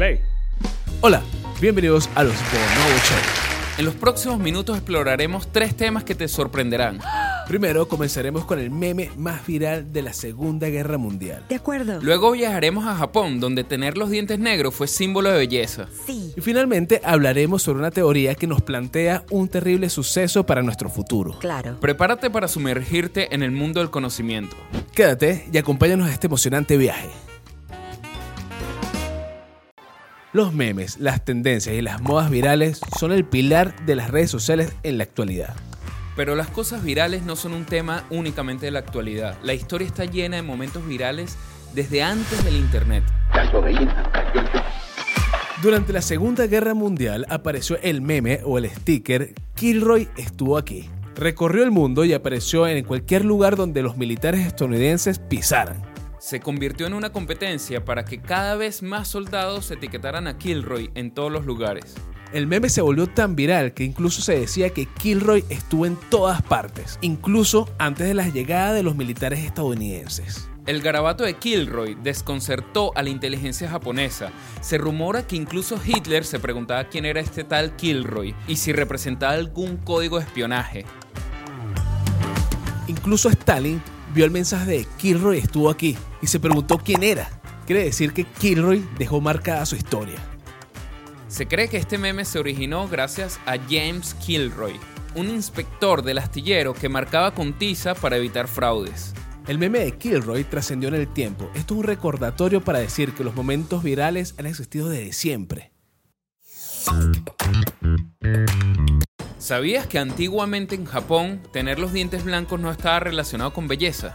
Play. Hola, bienvenidos a los Bonobo Show. En los próximos minutos exploraremos tres temas que te sorprenderán. Primero comenzaremos con el meme más viral de la Segunda Guerra Mundial. De acuerdo. Luego viajaremos a Japón, donde tener los dientes negros fue símbolo de belleza. Sí. Y finalmente hablaremos sobre una teoría que nos plantea un terrible suceso para nuestro futuro. Claro. Prepárate para sumergirte en el mundo del conocimiento. Quédate y acompáñanos a este emocionante viaje. Los memes, las tendencias y las modas virales son el pilar de las redes sociales en la actualidad. Pero las cosas virales no son un tema únicamente de la actualidad. La historia está llena de momentos virales desde antes del Internet. Durante la Segunda Guerra Mundial apareció el meme o el sticker Kilroy estuvo aquí. Recorrió el mundo y apareció en cualquier lugar donde los militares estadounidenses pisaran. Se convirtió en una competencia para que cada vez más soldados etiquetaran a Kilroy en todos los lugares. El meme se volvió tan viral que incluso se decía que Kilroy estuvo en todas partes, incluso antes de la llegada de los militares estadounidenses. El garabato de Kilroy desconcertó a la inteligencia japonesa. Se rumora que incluso Hitler se preguntaba quién era este tal Kilroy y si representaba algún código de espionaje. Incluso Stalin vio el mensaje de Kilroy estuvo aquí y se preguntó quién era. Quiere decir que Kilroy dejó marcada su historia. Se cree que este meme se originó gracias a James Kilroy, un inspector del astillero que marcaba con tiza para evitar fraudes. El meme de Kilroy trascendió en el tiempo. Esto es un recordatorio para decir que los momentos virales han existido desde siempre. ¿Sabías que antiguamente en Japón tener los dientes blancos no estaba relacionado con belleza?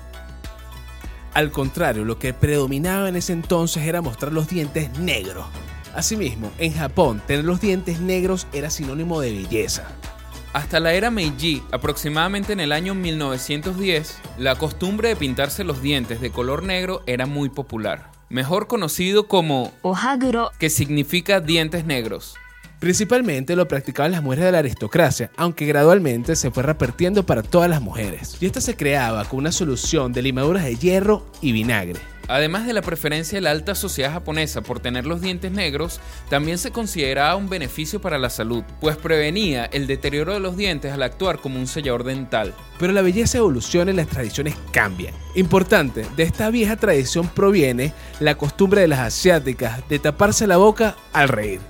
Al contrario, lo que predominaba en ese entonces era mostrar los dientes negros. Asimismo, en Japón, tener los dientes negros era sinónimo de belleza. Hasta la era Meiji, aproximadamente en el año 1910, la costumbre de pintarse los dientes de color negro era muy popular, mejor conocido como Ohaguro. que significa dientes negros. Principalmente lo practicaban las mujeres de la aristocracia, aunque gradualmente se fue repartiendo para todas las mujeres. Y esto se creaba con una solución de limaduras de hierro y vinagre. Además de la preferencia de la alta sociedad japonesa por tener los dientes negros, también se consideraba un beneficio para la salud, pues prevenía el deterioro de los dientes al actuar como un sellador dental. Pero la belleza evoluciona y las tradiciones cambian. Importante, de esta vieja tradición proviene la costumbre de las asiáticas de taparse la boca al reír.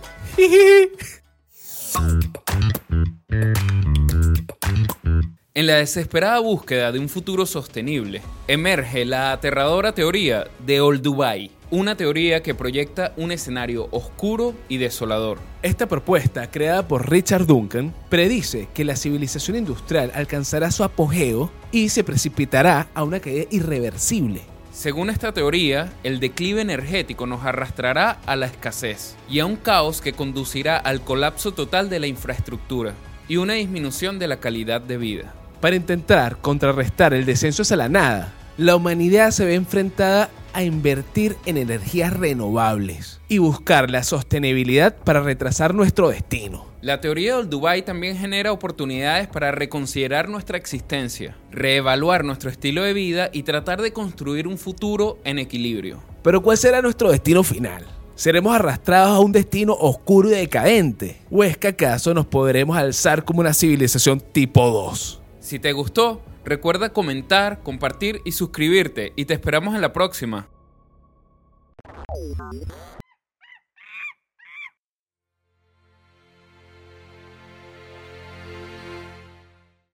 En la desesperada búsqueda de un futuro sostenible, emerge la aterradora teoría de Old Dubai, una teoría que proyecta un escenario oscuro y desolador. Esta propuesta, creada por Richard Duncan, predice que la civilización industrial alcanzará su apogeo y se precipitará a una caída irreversible. Según esta teoría, el declive energético nos arrastrará a la escasez y a un caos que conducirá al colapso total de la infraestructura y una disminución de la calidad de vida. Para intentar contrarrestar el descenso hacia la nada, la humanidad se ve enfrentada a invertir en energías renovables y buscar la sostenibilidad para retrasar nuestro destino. La teoría del Dubai también genera oportunidades para reconsiderar nuestra existencia, reevaluar nuestro estilo de vida y tratar de construir un futuro en equilibrio. Pero ¿cuál será nuestro destino final? ¿Seremos arrastrados a un destino oscuro y decadente? ¿O es que acaso nos podremos alzar como una civilización tipo 2? Si te gustó, recuerda comentar, compartir y suscribirte y te esperamos en la próxima.